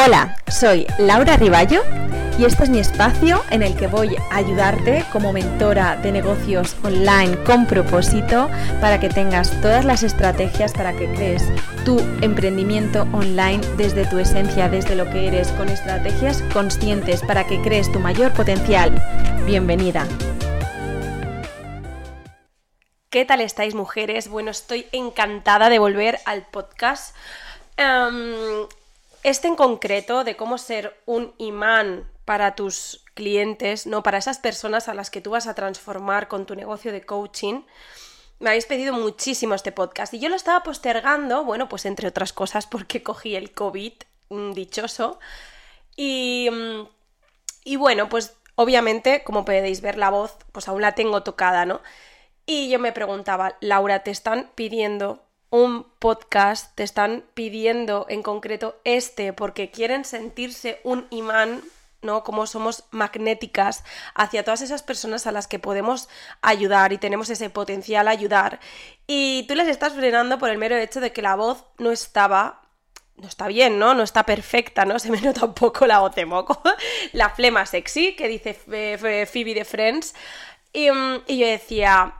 Hola, soy Laura Riballo y este es mi espacio en el que voy a ayudarte como mentora de negocios online con propósito para que tengas todas las estrategias para que crees tu emprendimiento online desde tu esencia, desde lo que eres, con estrategias conscientes para que crees tu mayor potencial. Bienvenida. ¿Qué tal estáis mujeres? Bueno, estoy encantada de volver al podcast. Em, este en concreto de cómo ser un imán para tus clientes, no para esas personas a las que tú vas a transformar con tu negocio de coaching. Me habéis pedido muchísimo este podcast y yo lo estaba postergando, bueno, pues entre otras cosas porque cogí el COVID mm, dichoso. Y, mm, y bueno, pues obviamente, como podéis ver la voz, pues aún la tengo tocada, ¿no? Y yo me preguntaba, Laura, te están pidiendo un podcast, te están pidiendo en concreto este porque quieren sentirse un imán ¿no? Como somos magnéticas hacia todas esas personas a las que podemos ayudar y tenemos ese potencial a ayudar. Y tú les estás frenando por el mero hecho de que la voz no estaba. No está bien, ¿no? No está perfecta, ¿no? Se me nota un poco la voz de moco. la flema sexy, que dice Phoebe de Friends. Y, mm, y yo decía,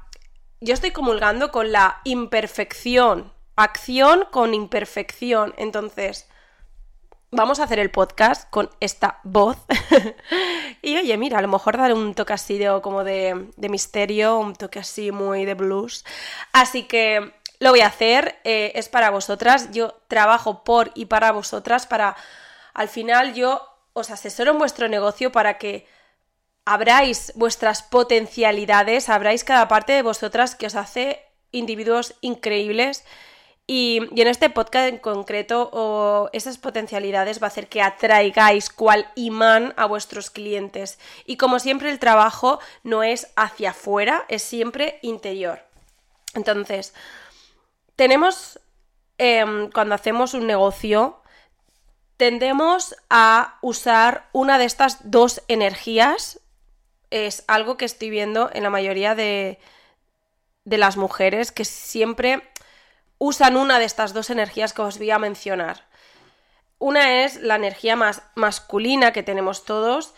yo estoy comulgando con la imperfección, acción con imperfección. Entonces, vamos a hacer el podcast con esta voz. y oye, mira, a lo mejor daré un toque así de, como de, misterio, un toque así muy de blues. Así que lo voy a hacer, eh, es para vosotras. Yo trabajo por y para vosotras, para al final yo os asesoro en vuestro negocio para que abráis vuestras potencialidades, abráis cada parte de vosotras que os hace individuos increíbles. Y, en este podcast en concreto, esas potencialidades va a hacer que atraigáis cual imán a vuestros clientes. Y como siempre, el trabajo no es hacia afuera, es siempre interior. Entonces, tenemos, em, cuando hacemos un negocio, tendemos a usar una de estas dos energías es algo que estoy viendo en la mayoría de, de las mujeres que siempre usan una de estas dos energías que os voy a mencionar. Una es la energía más masculina que tenemos todos,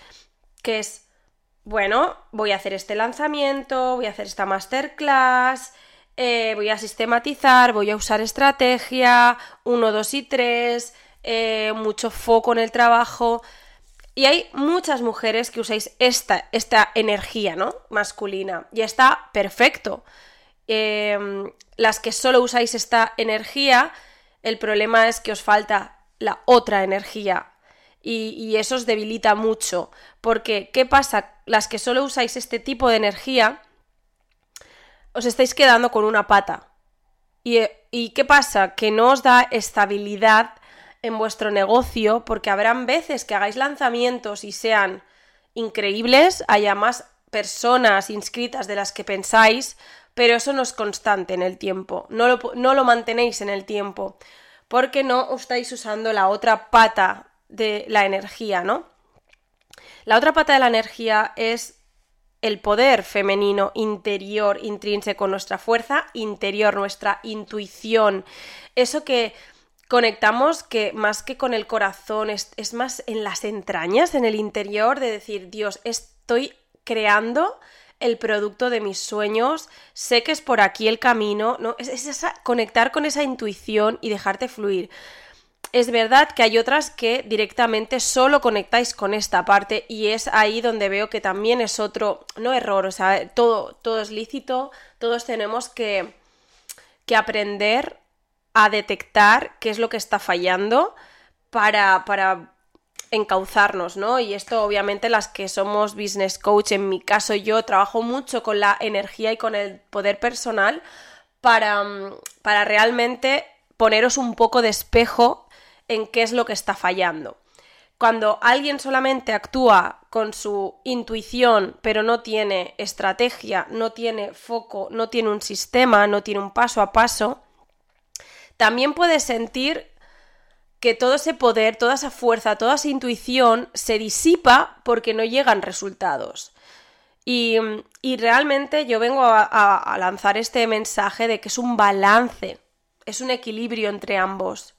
que es, bueno, voy a hacer este lanzamiento, voy a hacer esta masterclass, eh, voy a sistematizar, voy a usar estrategia, 1, 2 y 3, eh, mucho foco en el trabajo. Y hay muchas mujeres que usáis esta, esta energía, ¿no? Masculina. Y está perfecto. Em, las que solo usáis esta energía, el problema es que os falta la otra energía. Y, y, eso os debilita mucho. Porque, ¿qué pasa? Las que solo usáis este tipo de energía, os estáis quedando con una pata. ¿Y, y qué pasa? Que no os da estabilidad en vuestro negocio, porque habrán veces que hagáis lanzamientos y sean increíbles, haya más personas inscritas de las que pensáis, pero eso no es constante en el tiempo, no lo, no lo mantenéis en el tiempo, porque no estáis usando la otra pata de la energía, ¿no? La otra pata de la energía es el poder femenino interior, intrínseco, nuestra fuerza interior, nuestra intuición, eso que conectamos que más que con el corazón, es, más en las entrañas, en el interior, de decir, Dios, estoy creando el producto de mis sueños, sé que es por aquí el camino, ¿no? Es, esa, conectar con esa intuición y dejarte fluir. Es verdad que hay otras que directamente solo conectáis con esta parte y es ahí donde veo que también es otro, no error, o sea, todo, todo es lícito, todos tenemos que, que aprender a detectar qué es lo que está fallando para, para encauzarnos, ¿no? Y esto obviamente las que somos business coach, en mi caso yo trabajo mucho con la energía y con el poder personal para, para realmente poneros un poco de espejo en qué es lo que está fallando. Cuando alguien solamente actúa con su intuición, pero no tiene estrategia, no tiene foco, no tiene un sistema, no tiene un paso a paso, también puedes sentir que todo ese poder, toda esa fuerza, toda esa intuición se disipa porque no llegan resultados. Y, realmente yo vengo a, lanzar este mensaje de que es un balance, es un equilibrio entre ambos.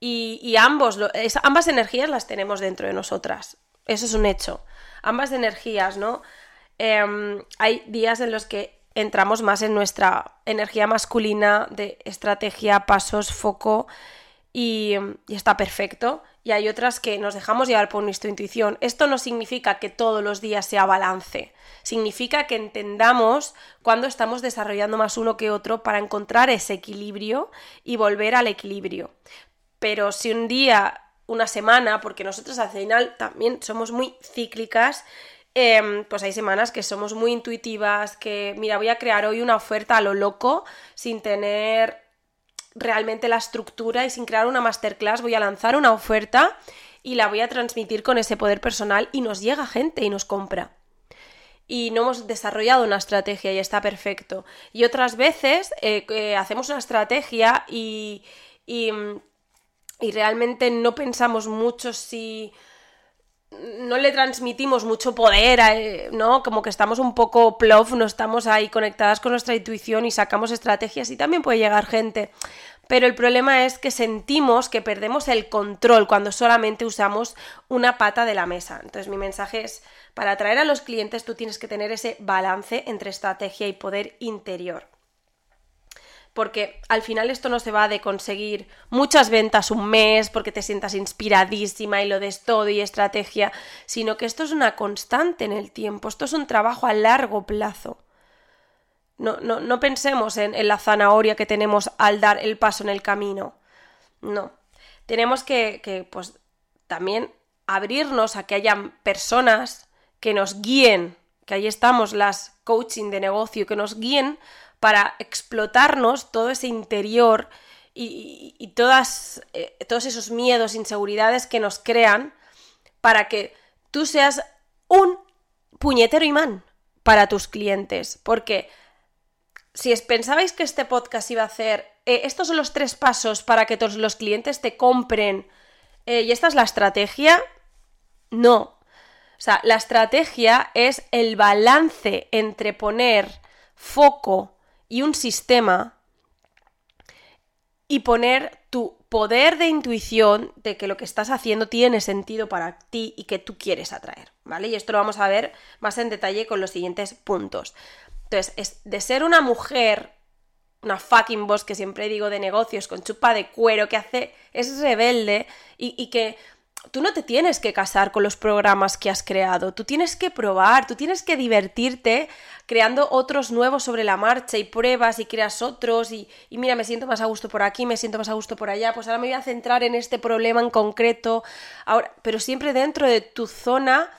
Y, ambos, ambas energías las tenemos dentro de nosotras. Eso es un hecho. Ambas energías, ¿no? Em, hay días en los que entramos más en nuestra energía masculina de estrategia, pasos, foco y, está perfecto. Y hay otras que nos dejamos llevar por nuestra intuición. Esto no significa que todos los días sea balance. Significa que entendamos cuándo estamos desarrollando más uno que otro para encontrar ese equilibrio y volver al equilibrio. Pero si un día, una semana, porque nosotros al final también somos muy cíclicas, em, pues hay semanas que somos muy intuitivas, que mira, voy a crear hoy una oferta a lo loco, sin tener realmente la estructura y sin crear una masterclass, voy a lanzar una oferta y la voy a transmitir con ese poder personal y nos llega gente y nos compra. Y no hemos desarrollado una estrategia y está perfecto. Y otras veces eh, hacemos una estrategia y, y y realmente no pensamos mucho si no le transmitimos mucho poder, eh, ¿no? Como que estamos un poco plof, no estamos ahí conectadas con nuestra intuición y sacamos estrategias y también puede llegar gente. Pero el problema es que sentimos que perdemos el control cuando solamente usamos una pata de la mesa. Entonces mi mensaje es, para atraer a los clientes tú tienes que tener ese balance entre estrategia y poder interior porque al final esto no se va de conseguir muchas ventas un mes porque te sientas inspiradísima y lo des todo y estrategia, sino que esto es una constante en el tiempo, esto es un trabajo a largo plazo. No, no, no pensemos en, la zanahoria que tenemos al dar el paso en el camino. No. Tenemos que, que pues, también abrirnos a que haya personas que nos guíen, que ahí estamos las coaching de negocio, que nos guíen para explotarnos todo ese interior y, todas, eh, todos esos miedos, inseguridades que nos crean para que tú seas un puñetero imán para tus clientes. Porque si pensabais que este podcast iba a hacer, eh, estos son los tres pasos para que todos los clientes te compren eh, y esta es la estrategia, no. O sea, la estrategia es el balance entre poner foco y un sistema y poner tu poder de intuición de que lo que estás haciendo tiene sentido para ti y que tú quieres atraer, ¿vale? Y esto lo vamos a ver más en detalle con los siguientes puntos. Entonces, es de ser una mujer, una fucking boss que siempre digo de negocios, con chupa de cuero, que hace, es rebelde y, y que tú no te tienes que casar con los programas que has creado, tú tienes que probar, tú tienes que divertirte creando otros nuevos sobre la marcha y pruebas y creas otros y, mira, me siento más a gusto por aquí, me siento más a gusto por allá, pues ahora me voy a centrar en este problema en concreto, ahora, pero siempre dentro de tu zona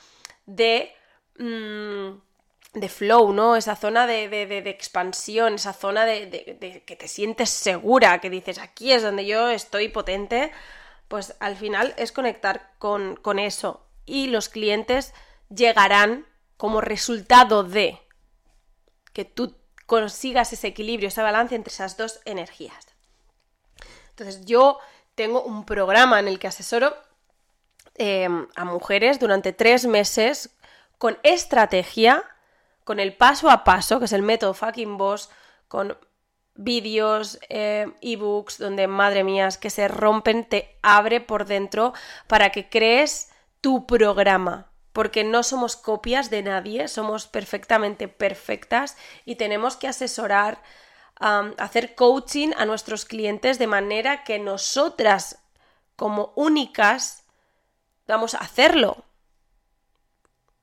de... Mm, de flow, ¿no? Esa zona de, de, expansión, esa zona de, que te sientes segura, que dices, aquí es donde yo estoy potente, pues al final es conectar con, eso y los clientes llegarán como resultado de que tú consigas ese equilibrio, ese balance entre esas dos energías. Entonces yo tengo un programa en el que asesoro em, a mujeres durante tres meses con estrategia, con el paso a paso, que es el método fucking boss, con vídeos, eh, ebooks, donde, madre mía, es que se rompen, te abre por dentro para que crees tu programa. Porque no somos copias de nadie, somos perfectamente perfectas y tenemos que asesorar, hacer coaching a nuestros clientes de manera que nosotras, como únicas, vamos a hacerlo.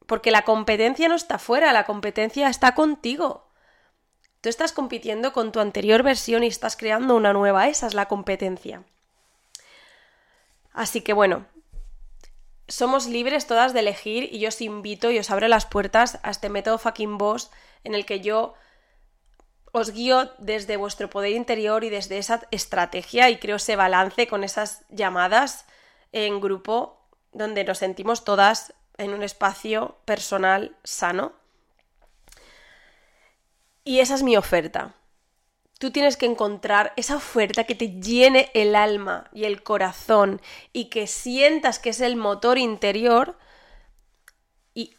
Porque la competencia no está fuera, la competencia está contigo. Tú estás compitiendo con tu anterior versión y estás creando una nueva. Esa es la competencia. Así que bueno, somos libres todas de elegir y yo os invito y os abro las puertas a este método fucking boss en el que yo os guío desde vuestro poder interior y desde esa estrategia y creo ese balance con esas llamadas en grupo donde nos sentimos todas en un espacio personal sano y esa es mi oferta. Tú tienes que encontrar esa oferta que te llene el alma y el corazón y que sientas que es el motor interior y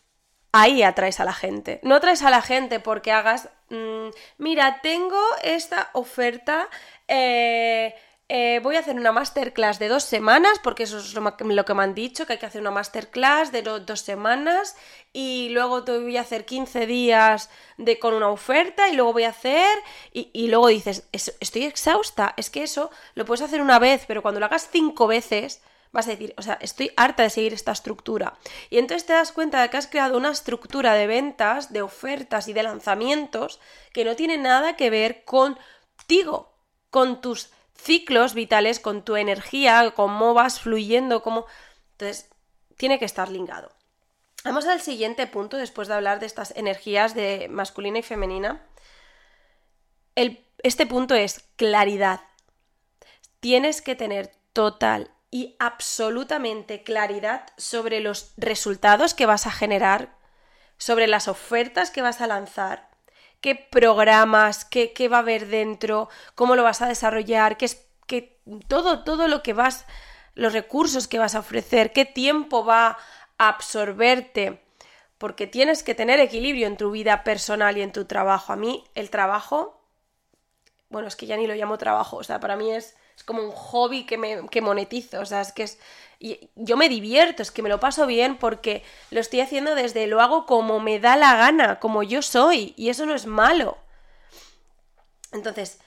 ahí atraes a la gente. No atraes a la gente porque hagas, mm, mira, tengo esta oferta, eh, eh, voy a hacer una masterclass de dos semanas, porque eso es lo, que me han dicho, que hay que hacer una masterclass de dos semanas y luego te voy a hacer 15 días de, con una oferta y luego voy a hacer y, y luego dices, estoy exhausta, es que eso lo puedes hacer una vez, pero cuando lo hagas cinco veces vas a decir, o sea, estoy harta de seguir esta estructura. Y entonces te das cuenta de que has creado una estructura de ventas, de ofertas y de lanzamientos que no tiene nada que ver contigo, con tus ciclos vitales, con tu energía, cómo vas fluyendo, cómo... Entonces, tiene que estar ligado. Vamos al siguiente punto, después de hablar de estas energías de masculina y femenina. este punto es claridad. Tienes que tener total y absolutamente claridad sobre los resultados que vas a generar, sobre las ofertas que vas a lanzar, qué programas, qué, va a haber dentro, cómo lo vas a desarrollar, qué es todo, todo lo que vas, los recursos que vas a ofrecer, qué tiempo va a absorberte, porque tienes que tener equilibrio en tu vida personal y en tu trabajo. A mí el trabajo, bueno, es que ya ni lo llamo trabajo, o sea, para mí es, es como un hobby que, me, que monetizo, o sea, es que es y yo me divierto, es que me lo paso bien porque lo estoy haciendo desde lo hago como me da la gana, como yo soy, y eso no es malo. Entonces,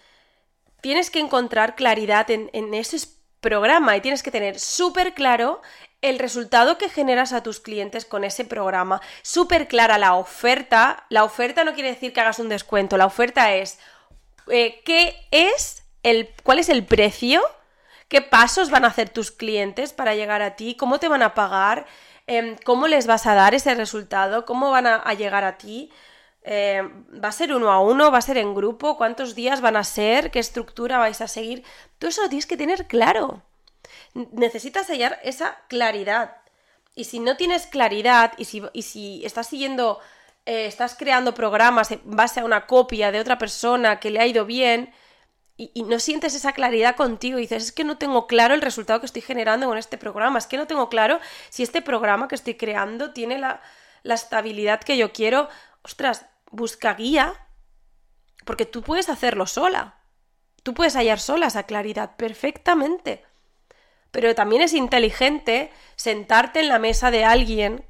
tienes que encontrar claridad en, ese programa y tienes que tener súper claro el resultado que generas a tus clientes con ese programa, súper clara la oferta. La oferta no quiere decir que hagas un descuento, la oferta es eh, qué es cuál es el precio qué pasos van a hacer tus clientes para llegar a ti, cómo te van a pagar, em, cómo les vas a dar ese resultado, cómo van a, llegar a ti. Em, ¿Va a ser uno a uno? ¿Va a ser en grupo? ¿Cuántos días van a ser? ¿Qué estructura vais a seguir? Todo eso lo tienes que tener claro. Necesitas hallar esa claridad. Y si no tienes claridad y si, y si estás siguiendo, eh, estás creando programas en base a una copia de otra persona que le ha ido bien, y, no sientes esa claridad contigo y dices, es que no tengo claro el resultado que estoy generando con este programa, es que no tengo claro si este programa que estoy creando tiene la, la estabilidad que yo quiero. Ostras, busca guía, porque tú puedes hacerlo sola. Tú puedes hallar sola esa claridad perfectamente. Pero también es inteligente sentarte en la mesa de alguien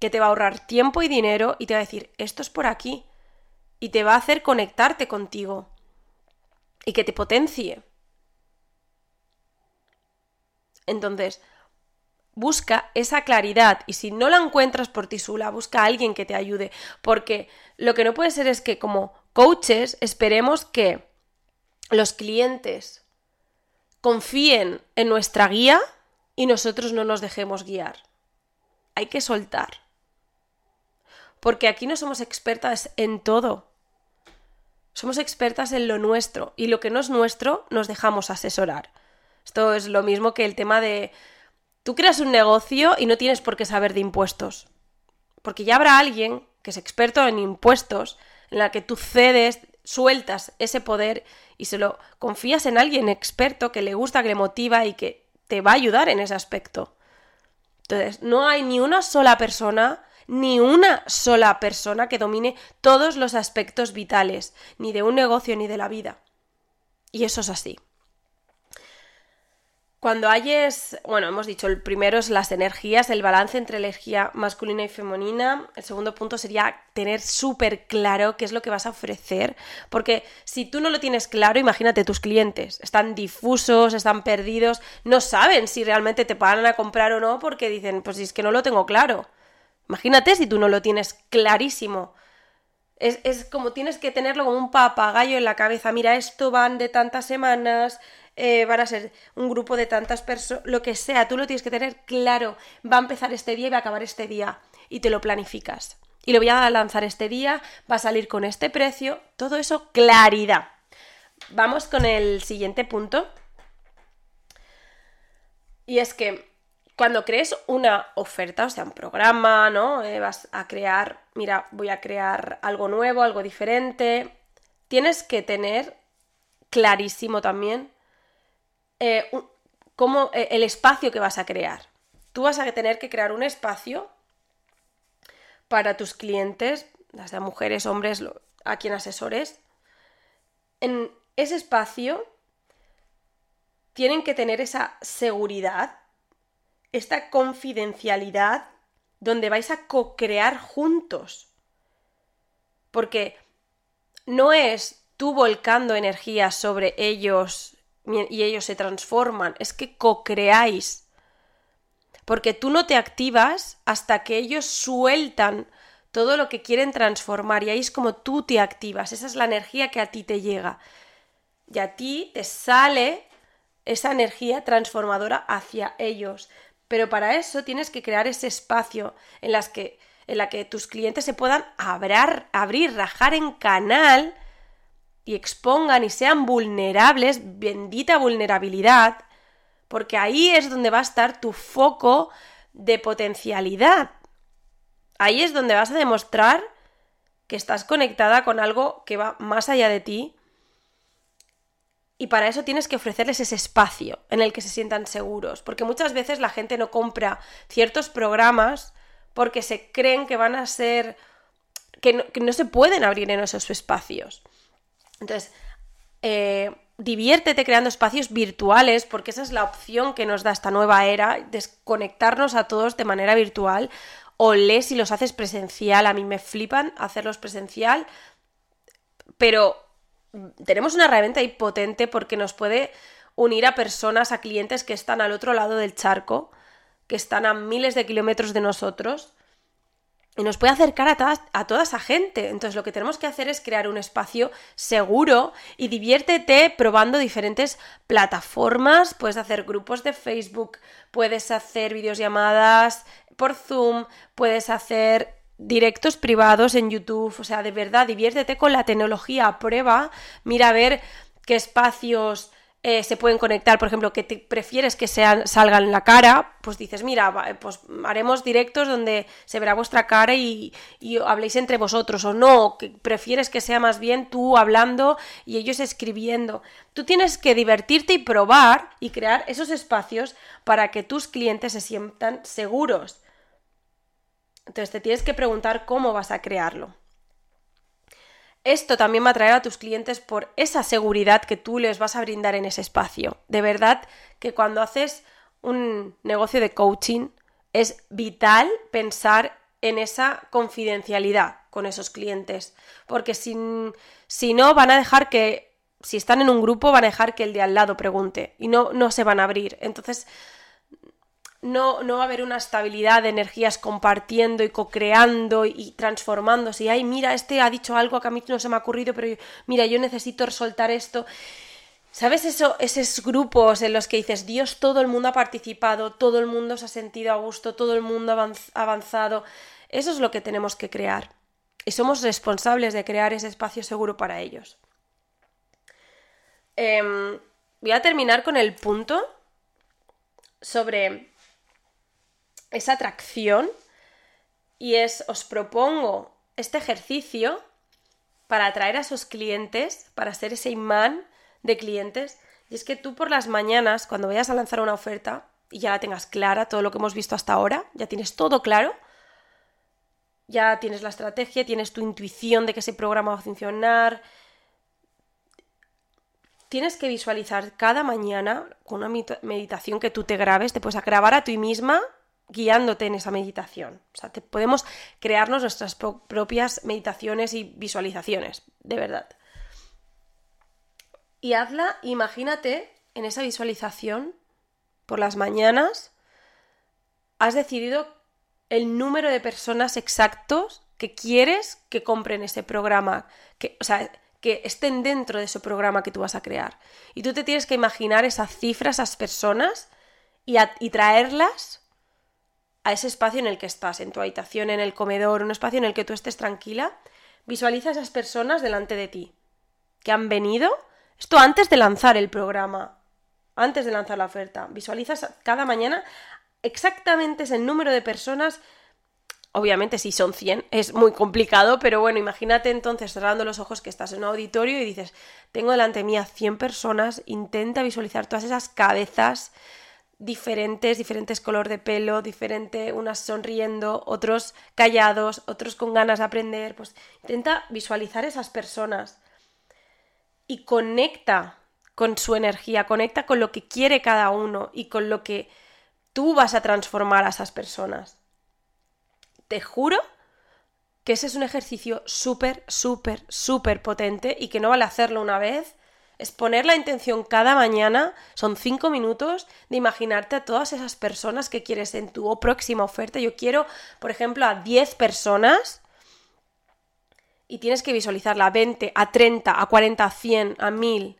que te va a ahorrar tiempo y dinero y te va a decir, esto es por aquí. Y te va a hacer conectarte contigo y que te potencie. Entonces, busca esa claridad y si no la encuentras por ti sola, busca a alguien que te ayude, porque lo que no puede ser es que como coaches esperemos que los clientes confíen en nuestra guía y nosotros no nos dejemos guiar. Hay que soltar. Porque aquí no somos expertas en todo. Somos expertas en lo nuestro y lo que no es nuestro nos dejamos asesorar. Esto es lo mismo que el tema de tú creas un negocio y no tienes por qué saber de impuestos. Porque ya habrá alguien que es experto en impuestos, en la que tú cedes, sueltas ese poder y se lo confías en alguien experto que le gusta, que le motiva y que te va a ayudar en ese aspecto. Entonces, no hay ni una sola persona ni una sola persona que domine todos los aspectos vitales, ni de un negocio ni de la vida. Y eso es así. Cuando hayes, bueno, hemos dicho, el primero es las energías, el balance entre energía masculina y femenina. El segundo punto sería tener súper claro qué es lo que vas a ofrecer. Porque si tú no lo tienes claro, imagínate, tus clientes están difusos, están perdidos, no saben si realmente te van a comprar o no porque dicen, pues es que no lo tengo claro. Imagínate si tú no lo tienes clarísimo. Es, como tienes que tenerlo como un papagayo en la cabeza. Mira, esto van de tantas semanas, eh, van a ser un grupo de tantas personas, lo que sea, tú lo tienes que tener claro. Va a empezar este día y va a acabar este día. Y te lo planificas. Y lo voy a lanzar este día, va a salir con este precio. Todo eso, claridad. Vamos con el siguiente punto. Y es que cuando crees una oferta, o sea, un programa, ¿no? Eh, vas a crear, mira, voy a crear algo nuevo, algo diferente. Tienes que tener clarísimo también eh, cómo, eh, el espacio que vas a crear. Tú vas a tener que crear un espacio para tus clientes, las de mujeres, hombres, a quien asesores. En ese espacio tienen que tener esa seguridad, esta confidencialidad, donde vais a co-crear juntos. Porque no es tú volcando energía sobre ellos y ellos se transforman, es que co-creáis. Porque tú no te activas hasta que ellos sueltan todo lo que quieren transformar y ahí es como tú te activas, esa es la energía que a ti te llega. Y a ti te sale esa energía transformadora hacia ellos. Pero para eso tienes que crear ese espacio en, las que, en la que tus clientes se puedan abrar, abrir, rajar en canal y expongan y sean vulnerables, bendita vulnerabilidad, porque ahí es donde va a estar tu foco de potencialidad. Ahí es donde vas a demostrar que estás conectada con algo que va más allá de ti. Y para eso tienes que ofrecerles ese espacio en el que se sientan seguros, porque muchas veces la gente no compra ciertos programas porque se creen que van a ser que no, se pueden abrir en esos espacios. Entonces, eh, diviértete creando espacios virtuales, porque esa es la opción que nos da esta nueva era, desconectarnos a todos de manera virtual, o lees si los haces presencial, a mí me flipan hacerlos presencial, pero tenemos una herramienta ahí potente porque nos puede unir a personas, a clientes que están al otro lado del charco, que están a miles de kilómetros de nosotros, y nos puede acercar a, a toda esa gente. Entonces lo que tenemos que hacer es crear un espacio seguro y diviértete probando diferentes plataformas. Puedes hacer grupos de Facebook, puedes hacer videollamadas por Zoom, puedes hacer directos privados en YouTube. O sea, de verdad, diviértete con la tecnología prueba. Mira a ver qué espacios eh, se pueden conectar, por ejemplo, que te prefieres que sean, salgan en la cara, pues dices, mira, pues haremos directos donde se verá vuestra cara y, y, habléis entre vosotros, o no, que prefieres que sea más bien tú hablando y ellos escribiendo. Tú tienes que divertirte y probar y crear esos espacios para que tus clientes se sientan seguros. Entonces te tienes que preguntar cómo vas a crearlo. Esto también va a atraer a tus clientes por esa seguridad que tú les vas a brindar en ese espacio. De verdad que cuando haces un negocio de coaching es vital pensar en esa confidencialidad con esos clientes, porque si, si no van a dejar que, si están en un grupo, van a dejar que el de al lado pregunte y no, no se van a abrir. Entonces, no, no va a haber una estabilidad de energías compartiendo y co-creando y transformándose. Y, ay, mira, este ha dicho algo que a mí no se me ha ocurrido, pero mira, yo necesito soltar esto. ¿Sabes eso, esos grupos en los que dices, Dios, todo el mundo ha participado, todo el mundo se ha sentido a gusto, todo el mundo ha avanzado? Eso es lo que tenemos que crear. Y somos responsables de crear ese espacio seguro para ellos. Em, voy a terminar con el punto sobre esa atracción y es, os propongo este ejercicio para atraer a esos clientes, para ser ese imán de clientes. Y es que tú por las mañanas, cuando vayas a lanzar una oferta y ya la tengas clara, todo lo que hemos visto hasta ahora, ya tienes todo claro, ya tienes la estrategia, tienes tu intuición de que ese programa va a funcionar. Tienes que visualizar cada mañana con una meditación que tú te grabes, te puedes grabar a ti misma guiándote en esa meditación. O sea, te podemos crearnos nuestras propias meditaciones y visualizaciones, de verdad. Y hazla, imagínate en esa visualización por las mañanas, has decidido el número de personas exactos que quieres que compren ese programa, que, o sea, que estén dentro de ese programa que tú vas a crear. Y tú te tienes que imaginar esas cifras, esas personas, y, y traerlas a ese espacio en el que estás, en tu habitación, en el comedor, un espacio en el que tú estés tranquila, visualiza a esas personas delante de ti, que han venido, esto antes de lanzar el programa, antes de lanzar la oferta, visualizas cada mañana exactamente ese número de personas, obviamente si son 100 es muy complicado, pero bueno, imagínate entonces cerrando los ojos que estás en un auditorio y dices, tengo delante mía 100 personas, intenta visualizar todas esas cabezas, diferentes, diferentes color de pelo, diferente, unas sonriendo, otros callados, otros con ganas de aprender, pues intenta visualizar esas personas y conecta con su energía, conecta con lo que quiere cada uno y con lo que tú vas a transformar a esas personas. Te juro que ese es un ejercicio súper, súper, súper potente y que no vale hacerlo una vez. Es poner la intención cada mañana, son cinco minutos, de imaginarte a todas esas personas que quieres en tu próxima oferta. Yo quiero, por ejemplo, a 10 personas y tienes que visualizarla a 20, a 30, a 40, a 100, a 1000.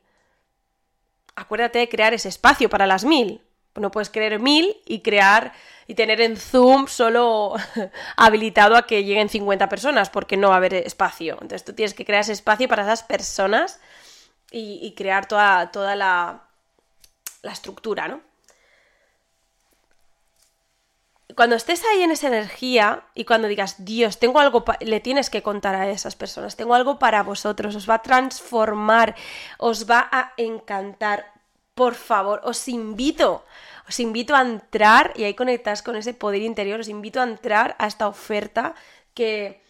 Acuérdate de crear ese espacio para las 1000. No puedes crear 1000 y crear y tener en Zoom solo habilitado a que lleguen 50 personas porque no va a haber espacio. Entonces tú tienes que crear ese espacio para esas personas y, crear toda, toda la, la estructura, ¿no? cuando estés ahí en esa energía y cuando digas, Dios, tengo algo, le tienes que contar a esas personas, tengo algo para vosotros, os va a transformar, os va a encantar, por favor, os invito, os invito a entrar y ahí conectas con ese poder interior, os invito a entrar a esta oferta que,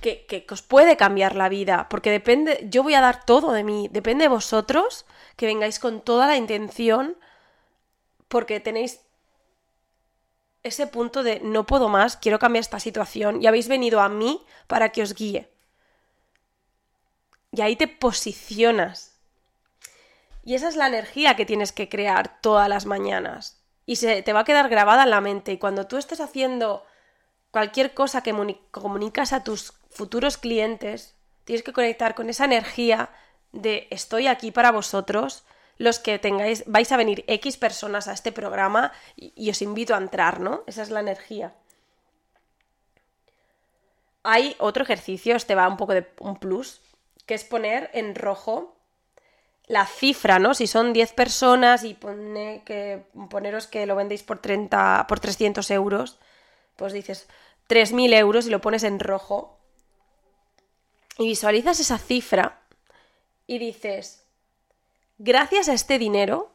que, os puede cambiar la vida, porque depende, yo voy a dar todo de mí, depende de vosotros que vengáis con toda la intención, porque tenéis ese punto de no puedo más, quiero cambiar esta situación y habéis venido a mí para que os guíe. Y ahí te posicionas. Y esa es la energía que tienes que crear todas las mañanas. Y se te va a quedar grabada en la mente. Y cuando tú estés haciendo cualquier cosa que comunicas a tus futuros clientes, tienes que conectar con esa energía de estoy aquí para vosotros, los que tengáis, vais a venir X personas a este programa y, os invito a entrar, ¿no? Esa es la energía. Hay otro ejercicio, este va un poco de un plus, que es poner en rojo la cifra, ¿no? Si son 10 personas y pone que, poneros que lo vendéis por, 30, por 300 euros, pues dices 3.000 euros y lo pones en rojo. Y visualizas esa cifra y dices, gracias a este dinero,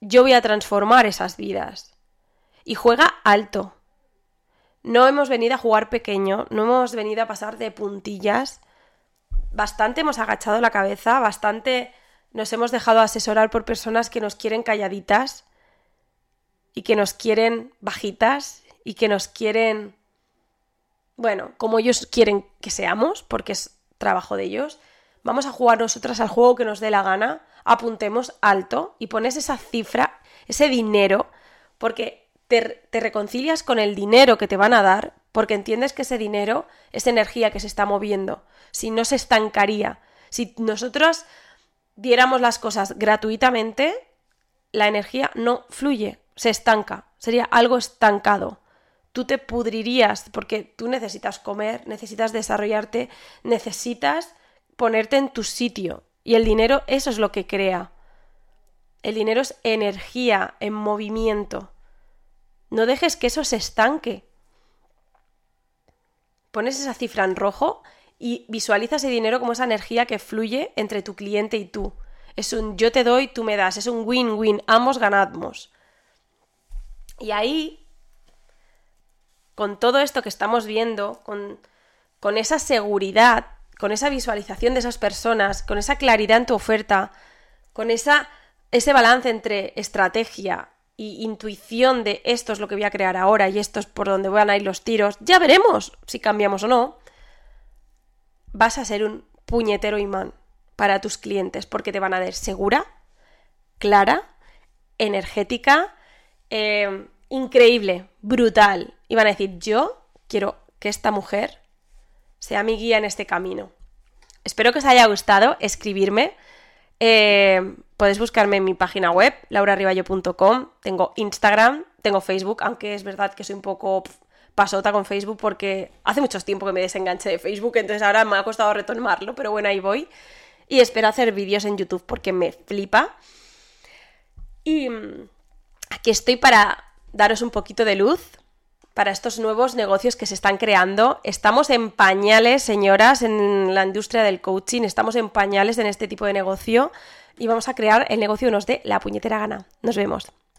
yo voy a transformar esas vidas. Y juega alto. No hemos venido a jugar pequeño, no hemos venido a pasar de puntillas. Bastante hemos agachado la cabeza, bastante nos hemos dejado asesorar por personas que nos quieren calladitas y que nos quieren bajitas y que nos quieren, bueno, como ellos quieren que seamos, porque es trabajo de ellos vamos a jugar nosotras al juego que nos dé la gana, apuntemos alto y pones esa cifra, ese dinero, porque te, reconcilias con el dinero que te van a dar, porque entiendes que ese dinero es energía que se está moviendo, si no se estancaría. Si nosotros diéramos las cosas gratuitamente, la energía no fluye, se estanca, sería algo estancado. Tú te pudrirías porque tú necesitas comer, necesitas desarrollarte, necesitas ponerte en tu sitio. Y el dinero eso es lo que crea. El dinero es energía en movimiento. No dejes que eso se estanque. Pones esa cifra en rojo y visualiza ese dinero como esa energía que fluye entre tu cliente y tú. Es un yo te doy, tú me das. Es un win-win. Ambos ganamos. Y ahí, con todo esto que estamos viendo, con, esa seguridad con esa visualización de esas personas, con esa claridad en tu oferta, con esa, ese balance entre estrategia y intuición de esto es lo que voy a crear ahora y esto es por donde van a ir los tiros, ya veremos si cambiamos o no, vas a ser un puñetero imán para tus clientes porque te van a ver segura, clara, energética, eh, increíble, brutal. Y van a decir, yo quiero que esta mujer sea mi guía en este camino. Espero que os haya gustado escribirme. Eh, podéis buscarme en mi página web, laurariballo.com. Tengo Instagram, tengo Facebook, aunque es verdad que soy un poco pasota con Facebook porque hace mucho tiempo que me desenganché de Facebook, entonces ahora me ha costado retomarlo, pero bueno, ahí voy. Y espero hacer vídeos en YouTube porque me flipa. Y mm, aquí estoy para daros un poquito de luz, para estos nuevos negocios que se están creando. Estamos en pañales, señoras, en la industria del coaching, estamos en pañales en este tipo de negocio y vamos a crear el negocio nos dé la puñetera gana. Nos vemos.